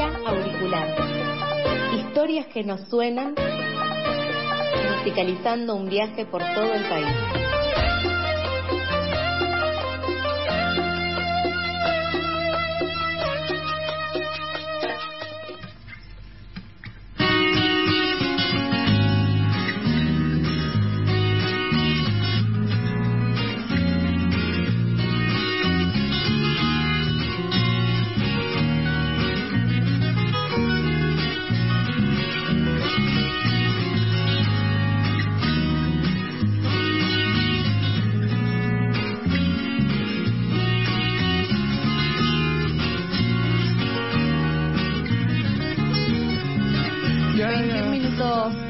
Auricular. Historias que nos suenan, musicalizando un viaje por todo el país.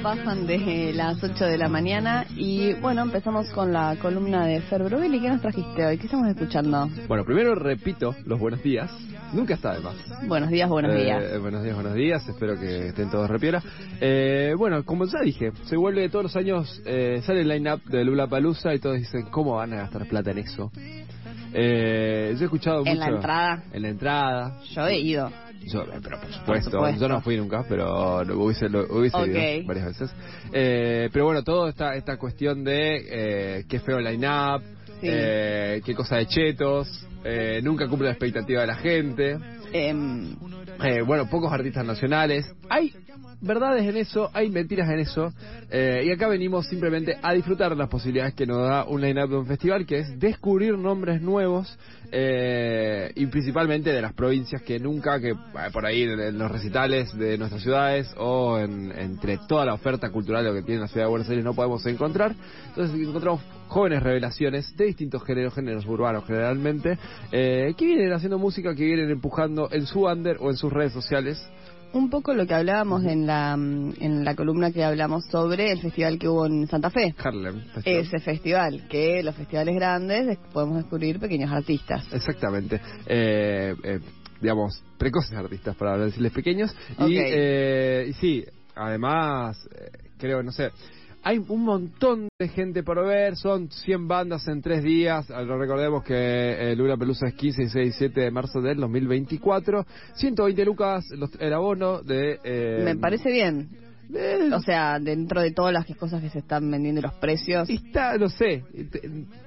Pasan de las 8 de la mañana y bueno, empezamos con la columna de Fer Brugelli. ¿Qué nos trajiste hoy? ¿Qué estamos escuchando? Bueno, primero repito los buenos días. Nunca está de más. Buenos días, buenos Eh, días. buenos días, buenos días. Espero que estén todos repiola. Eh, bueno, como ya dije, se vuelve todos los años, eh, sale el line-up de Lula Palusa y todos dicen, ¿cómo van a gastar plata en eso? Eh, yo he escuchado En mucho. la entrada. En la entrada. Yo he ido. Yo, pero por supuesto, supuesto. yo no fui nunca, pero lo hubiese, lo hubiese ido varias veces. Eh, pero bueno, todo esta, esta cuestión de eh, qué feo line-up, Sí. eh, qué cosa de chetos, eh, nunca cumple la expectativa de la gente. Em, Eh, bueno, pocos artistas nacionales. Hay verdades en eso, hay mentiras en eso. eh, y acá venimos simplemente a disfrutar las posibilidades que nos da un line-up de un festival, que es descubrir nombres nuevos eh, y principalmente de las provincias que nunca, que eh, por ahí en, los recitales de nuestras ciudades o en- entre toda la oferta cultural que tiene la ciudad de Buenos Aires no podemos encontrar. Entonces encontramos jóvenes revelaciones de distintos géneros, géneros urbanos generalmente, eh, que vienen haciendo música, que vienen empujando en su under o en sus redes sociales. Un poco lo que hablábamos en la, mm, en la columna que hablamos sobre el festival que hubo en Santa Fe. Harlem. Festival. Ese festival, que los festivales grandes des- podemos descubrir pequeños artistas. Exactamente. Eh, eh, digamos, precoces artistas, para decirles pequeños. Ok. Y, eh, y sí, además, eh, creo, no sé, hay un montón de gente por ver, son 100 bandas en tres días. Ah, Recordemos que eh, Lula Pelusa es 15, 16 y 17 de marzo del 2024. 120 lucas los- el abono de... eh, Me parece bien. De- O sea, dentro de todas las cosas que se están vendiendo y los precios, está, no sé, te-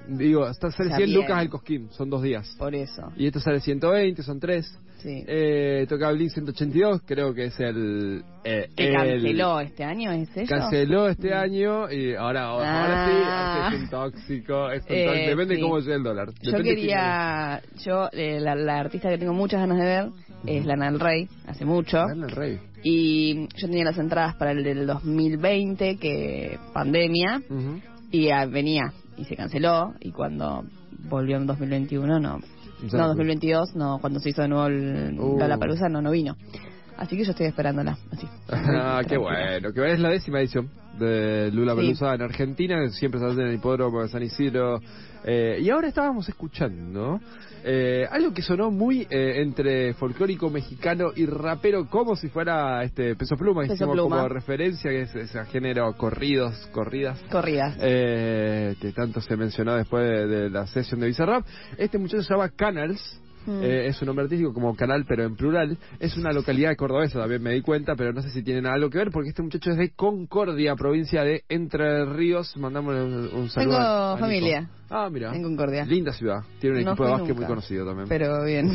digo, está, sale O sea, 100 bien. lucas el cosquín, son dos días. por eso. Y esto sale 120, son tres. Sí. Eh, toca Blink 182, creo que es el... eh, que el- canceló este año, ¿es eso? Canceló este año y ahora, ahora sí, Ah. ahora sí es un tóxico. Es un Eh, tóxico. Depende sí. cómo sea el dólar. Yo quería, yo, eh, la, la artista que tengo muchas ganas de ver es Lana del Rey, hace mucho. quién es. el rey. Y yo tenía las entradas para el del 2020, que pandemia, y ah, venía y se canceló. Y cuando volvió en 2021, no. No, no 2022, no, cuando se hizo de nuevo el Uh. Palusa no, no vino. Así que yo estoy esperándola, así. Ah, qué bueno. Que es la décima edición de Lula Sí. Pelusa en Argentina, siempre se hace en el hipódromo de San Isidro. Eh, y ahora estábamos escuchando eh, algo que sonó muy eh, entre folclórico mexicano y rapero, como si fuera este Peso Pluma, Peso hicimos Pluma. como referencia, que es ese género corridos, corridas. Corridas. eh, que tanto se mencionó después de, de la sesión de Bizarrap. Este muchacho se llama Canals. Mm. eh, es un nombre artístico como canal, pero en plural. Es una localidad cordobesa, también me di cuenta, pero no sé si tiene algo que ver, porque este muchacho es de Concordia, provincia de Entre Ríos. Mandamos un, un saludo. Tengo a- a Nico. familia. Ah, mira. En Concordia. Linda ciudad. Tiene un No equipo de básquet muy conocido también. Pero bien.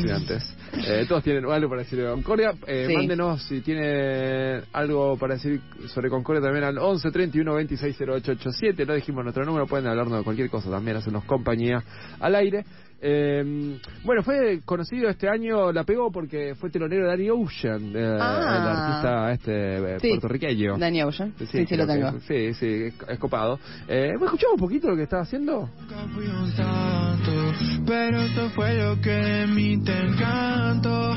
Eh, todos tienen algo para decir de Concordia. Eh, Sí. Mándenos si tiene algo para decir sobre Concordia también al 11 31 26 0887. No dijimos nuestro número, pueden hablarnos de cualquier cosa también, hacernos compañía al aire. Eh, bueno, fue conocido este año, la pegó porque fue telonero de Danny Ocean, eh, Ah. el artista este eh, Sí. puertorriqueño. Danny Ocean. Sí, sí, creo lo que- tengo. Sí, sí, es, copado. Eh, ¿me escuchamos un poquito lo que estaba haciendo? Nunca fui un santo, pero eso fue lo que de mí te encantó.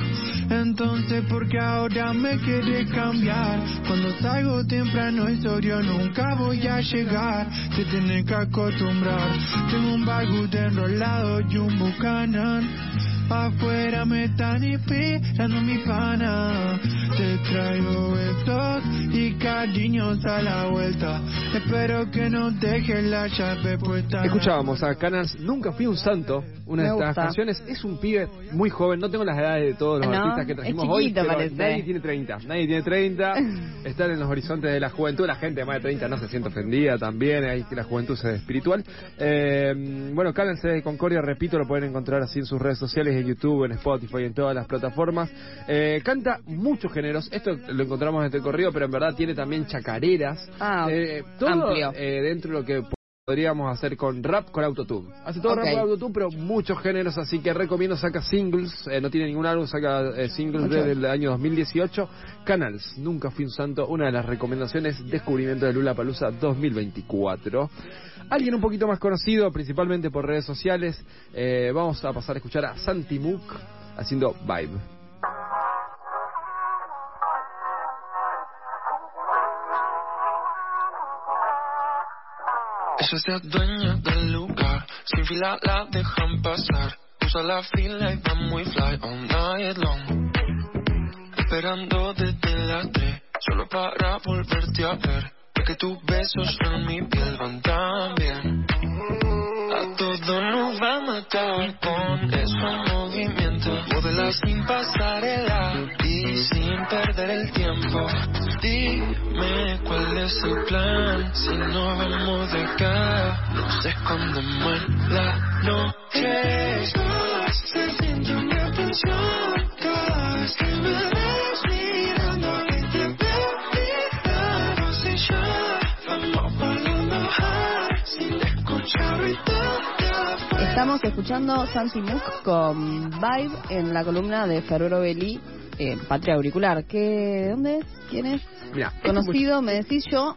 Entonces, ¿por qué ahora me quieres cambiar? Cuando salgo temprano y sobrio nunca voy a llegar. Te tienes que acostumbrar. Tengo un baguette enrolado y un bucanan. Afuera me están esperando mi pana. Te traigo besos y cariños a la vuelta. Espero que no dejes la llave puesta. Escuchábamos a Canals Nunca Fui un Santo, una Me de estas canciones. Es un pibe muy joven, no tengo las edades de todos los No, artistas que es trajimos hoy, pero parece. nadie tiene 30. Nadie tiene 30. Están en los horizontes de la juventud. La gente de más de 30 no se siente ofendida también. Hay que la juventud se espiritual. Eh, bueno, Canals de Concordia, repito, lo pueden encontrar así en sus redes sociales, en YouTube, en Spotify, en todas las plataformas. Eh, canta muchos géneros. Esto lo encontramos en este corrido, pero en verdad tiene también chacareras. Ah, Eh, todo amplio. eh, dentro de lo que podríamos hacer con rap con autotune. Hace todo rap con autotune, pero muchos géneros, así que recomiendo saca singles, eh, no tiene ningún álbum, saca eh, singles Mucho. desde el año 2018. Canals, nunca fui un santo, una de las recomendaciones, descubrimiento de Lula Palusa 2024. Alguien un poquito más conocido, principalmente por redes sociales, eh, vamos a pasar a escuchar a Santi Mook haciendo Vibe. Se adueña del lugar, sin fila la dejan pasar. Usa la fila y va muy fly all night long. Esperando desde las tres, solo para volverte a ver. Porque tus besos en mi piel van tan bien. A todos nos va a matar con esos movimientos. Modela sin pasarela y sin perder el tiempo. Dime cuál es el plan. Si no vamos de acá, nos escondemos en la noche. Estamos escuchando Santi Mook con Vibe en la columna de Ferrero Belli, eh, Patria Auricular. ¿Qué, ¿De dónde es? ¿Quién es? Este Conocido, me decís yo,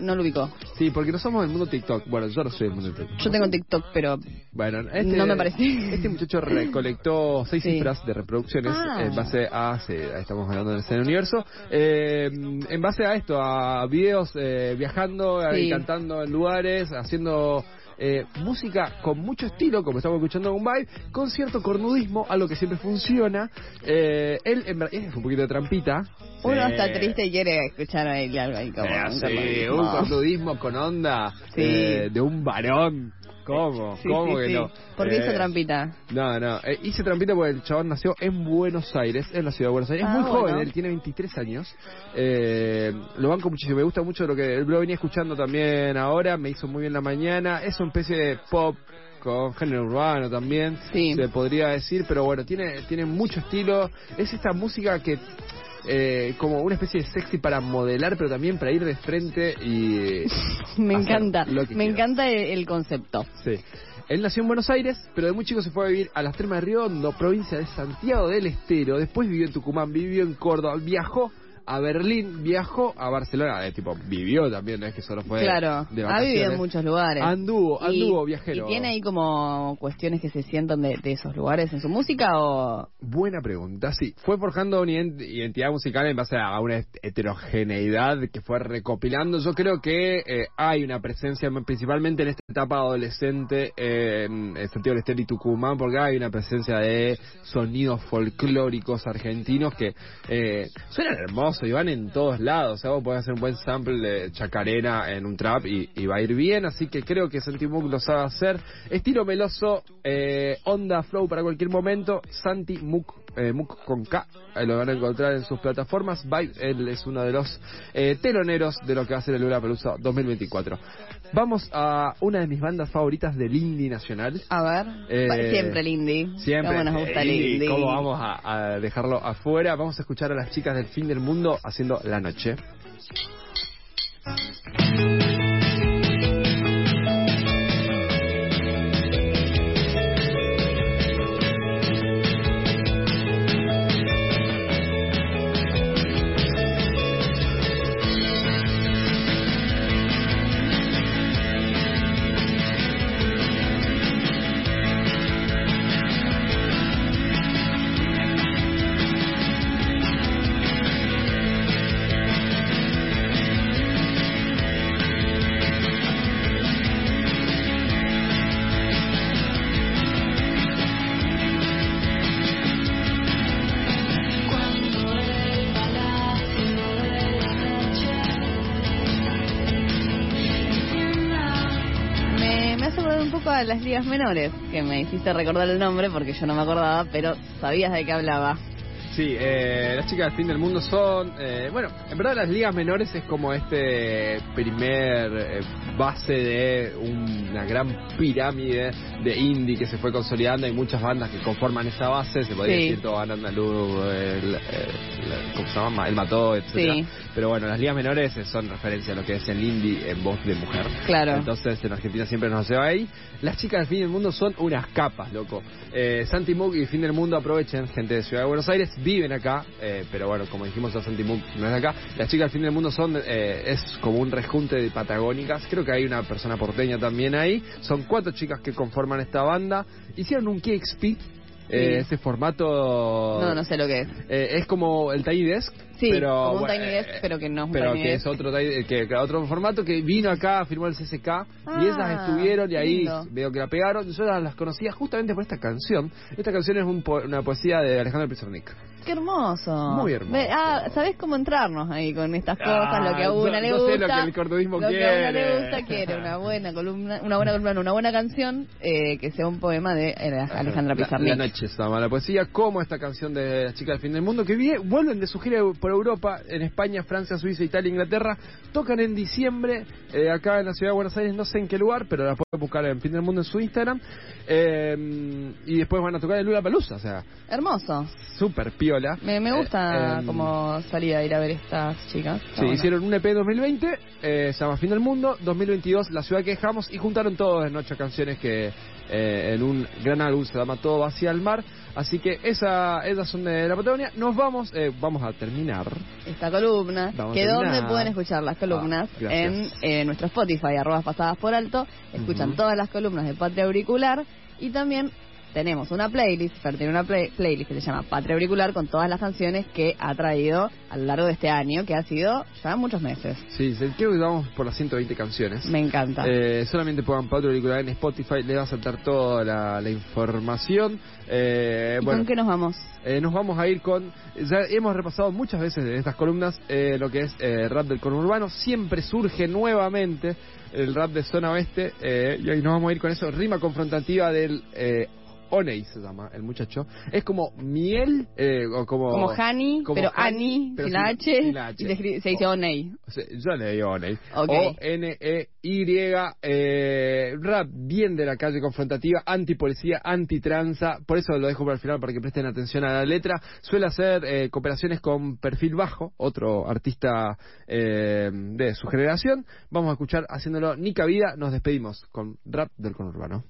no lo ubico. much- Sí, porque no somos del mundo TikTok. Bueno, yo no soy del mundo TikTok. Yo tengo TikTok, pero Bueno, este, No me parece. Este muchacho recolectó seis Sí. cifras de reproducciones Ah. en base a, sí, estamos hablando del escena universo, eh, en base a esto, a videos eh, viajando, Sí. cantando en lugares, haciendo eh, música con mucho estilo, como estamos escuchando en un vibe, con cierto cornudismo, algo que siempre funciona. Eh, él, en verdad, es un poquito de trampita. uno Sí. está triste y quiere escuchar ahí algo ahí como Eh, un sí, cornudismo. un cornudismo con onda Sí. eh, de un varón. ¿Cómo? Sí, ¿Cómo sí, que sí. no? ¿Por qué Eh, hizo trampita? No, no, eh, hice trampita porque el chabón nació en Buenos Aires, en la ciudad de Buenos Aires. Ah, es muy joven, él tiene 23 años. Eh, lo banco muchísimo, me gusta mucho lo que lo venía escuchando también ahora, me hizo muy bien la mañana. Es una especie de pop con género urbano también, se podría decir, pero bueno, tiene, tiene mucho estilo. Es esta música que eh, como una especie de sexy para modelar, pero también para ir de frente y Me hacer encanta, me quiera. encanta el, el concepto. Sí. Él nació en Buenos Aires, pero de muy chico se fue a vivir a las Termas de Río Hondo, provincia de Santiago del Estero. Después vivió en Tucumán, vivió en Córdoba, viajó a Berlín, viajó a Barcelona. De tipo, vivió también, no es que solo fue claro, de ha vivido en muchos lugares. Anduvo, Y- anduvo viajero. ¿Y tiene ahí como cuestiones que se sientan de, de esos lugares en su música o...? Buena pregunta, sí. Fue forjando una ident- identidad musical en base a una het- heterogeneidad que fue recopilando. Yo creo que eh, hay una presencia, principalmente en esta etapa adolescente, eh, en en Santiago del Estero y Tucumán, porque hay una presencia de sonidos folclóricos argentinos que eh, suenan hermosos y van en todos lados. O sea, vos podés hacer un buen sample de chacarera en un trap y, va a ir bien. Así que creo que Santi Mook lo sabe hacer. Estilo meloso, eh, onda flow para cualquier momento. Santi Mook, eh, Mook con K, eh, lo van a encontrar en sus plataformas. Vibe, él es uno de los eh, teloneros de lo que va a ser el Lula Pelusa 2024. Vamos a una de mis bandas favoritas del indie nacional. A ver, Eh, siempre el indie. Siempre. Cómo nos gusta el indie. ¿Cómo vamos a, a dejarlo afuera? Vamos a escuchar a las chicas del fin del mundo haciendo La Noche. A las ligas menores, que me hiciste recordar el nombre porque yo no me acordaba, pero sabías de qué hablaba. Sí, eh, las chicas del fin del mundo son, eh, bueno, en verdad las ligas menores es como este primer eh, base de una gran pirámide de indie que se fue consolidando. Hay muchas bandas que conforman esa base, se podría Sí. decir todo Andaluz, el, el- ¿cómo se llama? El Mató, etcétera. Sí. Pero bueno, las ligas menores son referencia a lo que es el indie en voz de mujer. Claro. Entonces en Argentina siempre nos lleva ahí. Las chicas del fin del mundo son unas capas, loco. Eh, Santi Mook y Fin del Mundo aprovechen, gente de Ciudad de Buenos Aires, viven acá, eh, pero bueno, como dijimos, a Santi Mook no es acá. Las chicas del fin del mundo son, eh, es como un rejunte de patagónicas. Creo que hay una persona porteña también ahí. Son cuatro chicas que conforman esta banda. Hicieron un KXP, eh, ese formato. No, no sé lo que es. Eh, es como el Tiny Desk. Sí, pero, como un bueno, Tiny Desk, eh, pero que no es un pero Tiny que Desk. es otro, que, que otro formato que vino acá, firmó el CSK y esas Ah, estuvieron y ahí lindo. veo que la pegaron. Yo las, las conocía justamente por esta canción. Esta canción es un po- una poesía de Alejandro Pizarnik. Qué hermoso. Muy hermoso. Ah, ¿sabés cómo entrarnos ahí con estas cosas? lo que a Ah, una yo- le yo gusta. sé lo que el cordovismo lo que a una quiere. le gusta quiere una buena columna, una buena columna, una buena canción eh, que sea un poema de eh, Alejandra La- Pizarnik. La, noche se llama la poesía, como esta canción de las chicas del fin del mundo, que vuelven de su gira por Europa, en España, Francia, Suiza, Italia, Inglaterra, tocan en diciembre, eh, acá en la ciudad de Buenos Aires, no sé en qué lugar, pero la pueden buscar en Fin del Mundo en su Instagram, eh, y después van a tocar en Lula Palusa, o sea, Hermoso. súper piola. Me, me gusta Eh, em, como salir a ir a ver estas chicas. Está Sí, bueno. hicieron un EP en 2020, eh, se llama Fin del Mundo, 2022 La Ciudad que dejamos y juntaron todas en ocho canciones que eh, en un gran álbum se llama Todo va hacia el mar. Así que esa, esas son de la Patagonia. Nos vamos, eh, vamos a terminar. esta columna, Vamos que donde pueden escuchar las columnas Ah, en eh, nuestro Spotify, arrobas pasadas por alto, escuchan todas las columnas de Patria Auricular y también tenemos una playlist, Fer tiene una play- playlist que se llama Patria Auricular con todas las canciones que ha traído a lo largo de este año, que ha sido ya muchos meses. Sí, se- creo que vamos por las 120 canciones. Me encanta. Eh, solamente pongan Patria Auricular en Spotify, le va a saltar toda la, la información. Eh, ¿Y bueno, con qué nos vamos? Eh, nos vamos a ir con. Ya hemos repasado muchas veces en estas columnas eh, lo que es eh, rap del conurbano. Siempre surge nuevamente el rap de zona oeste. eh, y hoy nos vamos a ir con eso. Rima confrontativa del. Eh, Oney se llama el muchacho. Es como miel eh, o como. Como Hani, como pero honey, sin la H, sin la H. y se, dice Oney. O sea, yo le digo Oney. O-N-E-Y. eh, rap bien de la calle confrontativa, antipolicía, antitranza. Por eso lo dejo para el final para que presten atención a la letra. Suele hacer eh, cooperaciones con Perfil Bajo, otro artista eh, de su generación. Vamos a escuchar haciéndolo Nica Vida. Nos despedimos con rap del conurbano.